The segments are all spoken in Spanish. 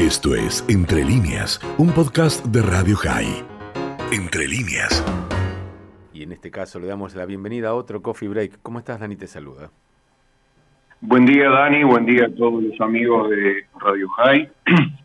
Esto es Entre líneas, un podcast de Radio High. Entre líneas. Y en este caso le damos la bienvenida a otro Coffee Break. ¿Cómo estás, Dani? Te saluda. Buen día, Dani. Buen día a todos los amigos de Radio High.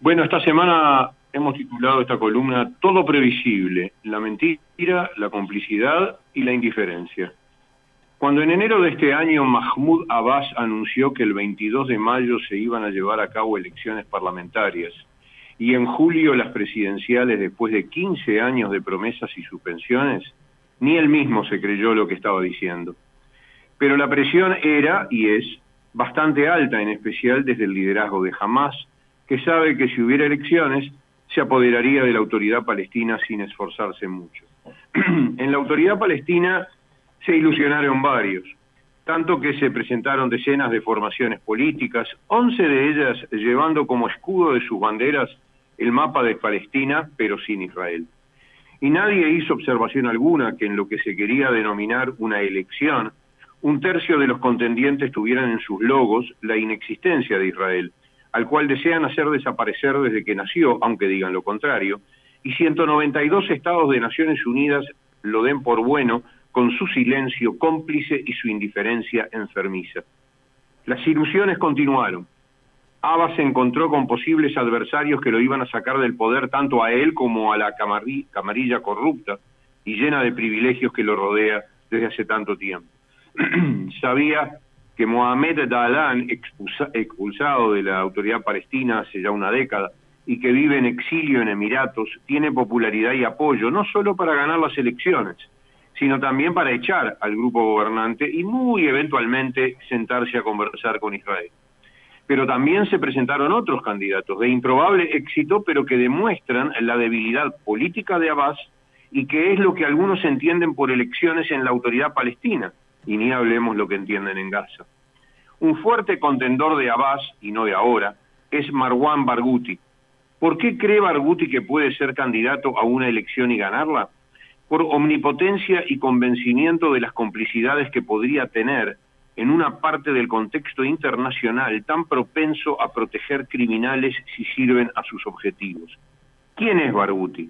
Bueno, esta semana hemos titulado esta columna Todo previsible, la mentira, la complicidad y la indiferencia. Cuando en enero de este año Mahmoud Abbas anunció que el 22 de mayo se iban a llevar a cabo elecciones parlamentarias y en julio las presidenciales después de 15 años de promesas y suspensiones, ni él mismo se creyó lo que estaba diciendo. Pero la presión era y es bastante alta, en especial desde el liderazgo de Hamas, que sabe que si hubiera elecciones se apoderaría de la autoridad palestina sin esforzarse mucho. en la autoridad palestina se ilusionaron varios, tanto que se presentaron decenas de formaciones políticas, once de ellas llevando como escudo de sus banderas el mapa de Palestina, pero sin Israel. Y nadie hizo observación alguna que en lo que se quería denominar una elección, un tercio de los contendientes tuvieran en sus logos la inexistencia de Israel, al cual desean hacer desaparecer desde que nació, aunque digan lo contrario, y 192 estados de Naciones Unidas lo den por bueno con su silencio cómplice y su indiferencia enfermiza. Las ilusiones continuaron. Abbas se encontró con posibles adversarios que lo iban a sacar del poder tanto a él como a la camarilla corrupta y llena de privilegios que lo rodea desde hace tanto tiempo. Sabía que Mohamed Dalan, expulsado de la autoridad palestina hace ya una década y que vive en exilio en Emiratos, tiene popularidad y apoyo, no solo para ganar las elecciones, sino también para echar al grupo gobernante y muy eventualmente sentarse a conversar con Israel. Pero también se presentaron otros candidatos de improbable éxito, pero que demuestran la debilidad política de Abbas y que es lo que algunos entienden por elecciones en la autoridad palestina, y ni hablemos lo que entienden en Gaza. Un fuerte contendor de Abbas, y no de ahora, es Marwan Barghouti. ¿Por qué cree Barghouti que puede ser candidato a una elección y ganarla? Por omnipotencia y convencimiento de las complicidades que podría tener en una parte del contexto internacional tan propenso a proteger criminales si sirven a sus objetivos. ¿Quién es Barghouti?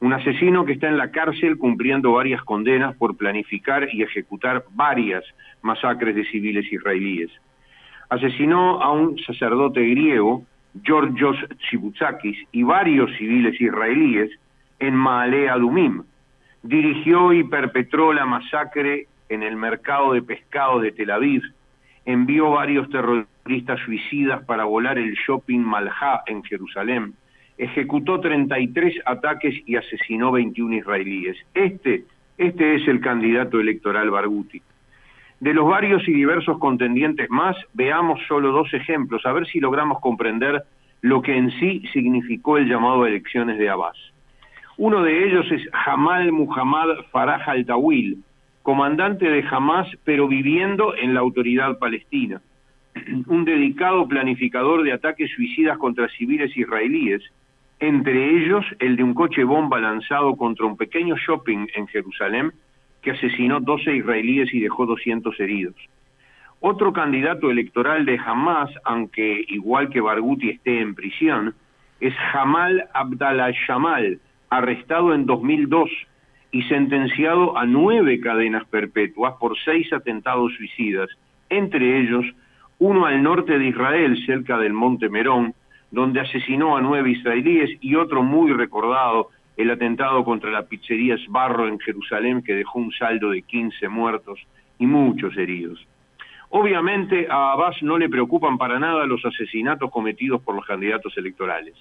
Un asesino que está en la cárcel cumpliendo varias condenas por planificar y ejecutar varias masacres de civiles israelíes. Asesinó a un sacerdote griego, Georgios Tsibouzakis, y varios civiles israelíes en Maalea Adumim, dirigió y perpetró la masacre en el mercado de pescado de Tel Aviv, envió varios terroristas suicidas para volar el shopping Malha en Jerusalén, ejecutó 33 ataques y asesinó 21 israelíes. Este, este es el candidato electoral Barghouti. De los varios y diversos contendientes más, veamos solo dos ejemplos, a ver si logramos comprender lo que en sí significó el llamado a elecciones de Abbas. Uno de ellos es Jamal Muhammad Farah al-Tawil, comandante de Hamas, pero viviendo en la autoridad palestina. Un dedicado planificador de ataques suicidas contra civiles israelíes, entre ellos el de un coche bomba lanzado contra un pequeño shopping en Jerusalén que asesinó 12 israelíes y dejó 200 heridos. Otro candidato electoral de Hamas, aunque igual que Barghouti esté en prisión, es Jamal Abdallah Shamal, arrestado en 2002 y sentenciado a nueve cadenas perpetuas por seis atentados suicidas, entre ellos uno al norte de Israel, cerca del Monte Merón, donde asesinó a nueve israelíes, y otro muy recordado, el atentado contra la pizzería Sbarro en Jerusalén, que dejó un saldo de 15 muertos y muchos heridos. Obviamente a Abbas no le preocupan para nada los asesinatos cometidos por los candidatos electorales.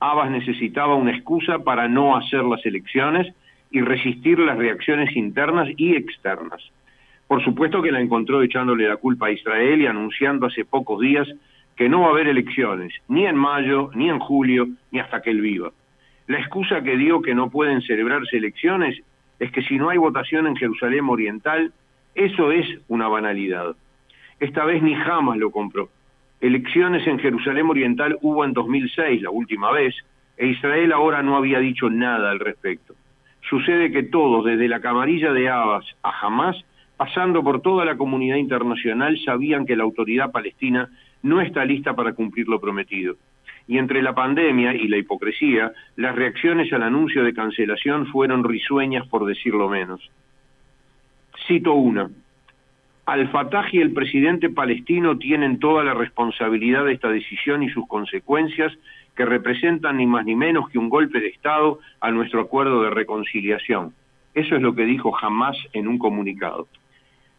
Abbas necesitaba una excusa para no hacer las elecciones y resistir las reacciones internas y externas. Por supuesto que la encontró echándole la culpa a Israel y anunciando hace pocos días que no va a haber elecciones, ni en mayo, ni en julio, ni hasta que él viva. La excusa que dio que no pueden celebrarse elecciones es que si no hay votación en Jerusalén Oriental, eso es una banalidad. Esta vez ni jamás lo compró. Elecciones en Jerusalén Oriental hubo en 2006, la última vez, e Israel ahora no había dicho nada al respecto. Sucede que todos, desde la camarilla de Abbas a Hamas, pasando por toda la comunidad internacional, sabían que la autoridad palestina no está lista para cumplir lo prometido. y entre la pandemia y la hipocresía, las reacciones al anuncio de cancelación fueron risueñas por decirlo menos. Cito una. Al-Fatah y el presidente palestino tienen toda la responsabilidad de esta decisión y sus consecuencias que representan ni más ni menos que un golpe de Estado a nuestro acuerdo de reconciliación. Eso es lo que dijo Hamas en un comunicado.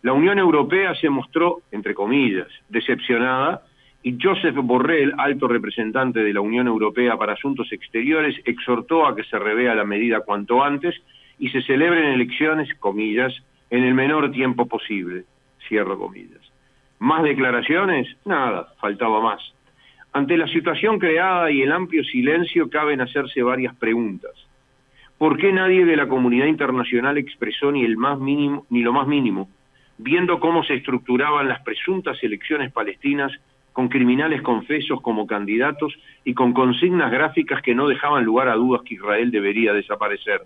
La Unión Europea se mostró, entre comillas, decepcionada y Joseph Borrell, alto representante de la Unión Europea para Asuntos Exteriores, exhortó a que se revea la medida cuanto antes y se celebren elecciones, comillas, en el menor tiempo posible, cierro comillas. ¿Más declaraciones? Nada, faltaba más. Ante la situación creada y el amplio silencio caben hacerse varias preguntas. ¿Por qué nadie de la comunidad internacional expresó ni el más mínimo ni lo más mínimo, viendo cómo se estructuraban las presuntas elecciones palestinas con criminales confesos como candidatos y con consignas gráficas que no dejaban lugar a dudas que Israel debería desaparecer?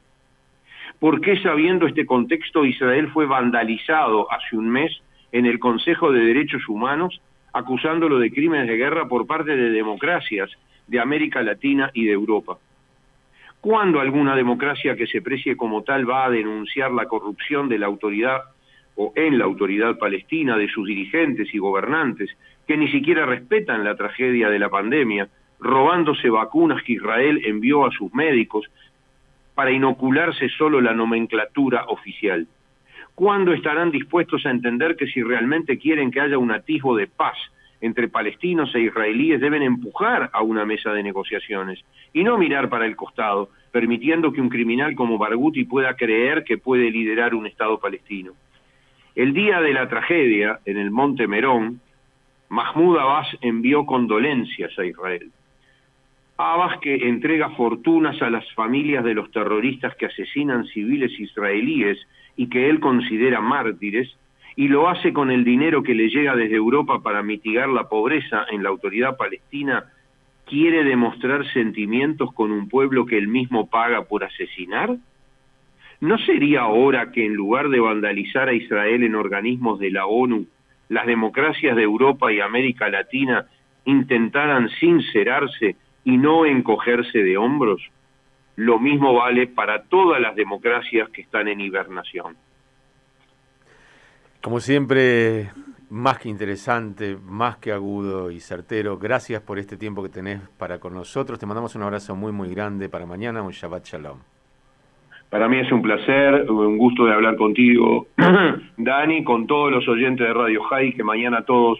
¿Por qué sabiendo este contexto Israel fue vandalizado hace un mes en el Consejo de Derechos Humanos acusándolo de crímenes de guerra por parte de democracias de América Latina y de Europa. ¿Cuándo alguna democracia que se precie como tal va a denunciar la corrupción de la autoridad o en la autoridad palestina, de sus dirigentes y gobernantes, que ni siquiera respetan la tragedia de la pandemia, robándose vacunas que Israel envió a sus médicos para inocularse solo la nomenclatura oficial? ¿Cuándo estarán dispuestos a entender que si realmente quieren que haya un atisbo de paz entre palestinos e israelíes deben empujar a una mesa de negociaciones y no mirar para el costado, permitiendo que un criminal como Barghouti pueda creer que puede liderar un Estado palestino? El día de la tragedia, en el Monte Merón, Mahmoud Abbas envió condolencias a Israel. Abbas que entrega fortunas a las familias de los terroristas que asesinan civiles israelíes y que él considera mártires, y lo hace con el dinero que le llega desde Europa para mitigar la pobreza en la autoridad palestina, quiere demostrar sentimientos con un pueblo que él mismo paga por asesinar? ¿No sería ahora que en lugar de vandalizar a Israel en organismos de la ONU, las democracias de Europa y América Latina intentaran sincerarse y no encogerse de hombros? lo mismo vale para todas las democracias que están en hibernación. Como siempre, más que interesante, más que agudo y certero. Gracias por este tiempo que tenés para con nosotros. Te mandamos un abrazo muy, muy grande para mañana. Un Shabbat Shalom. Para mí es un placer, un gusto de hablar contigo, Dani, con todos los oyentes de Radio High, que mañana todos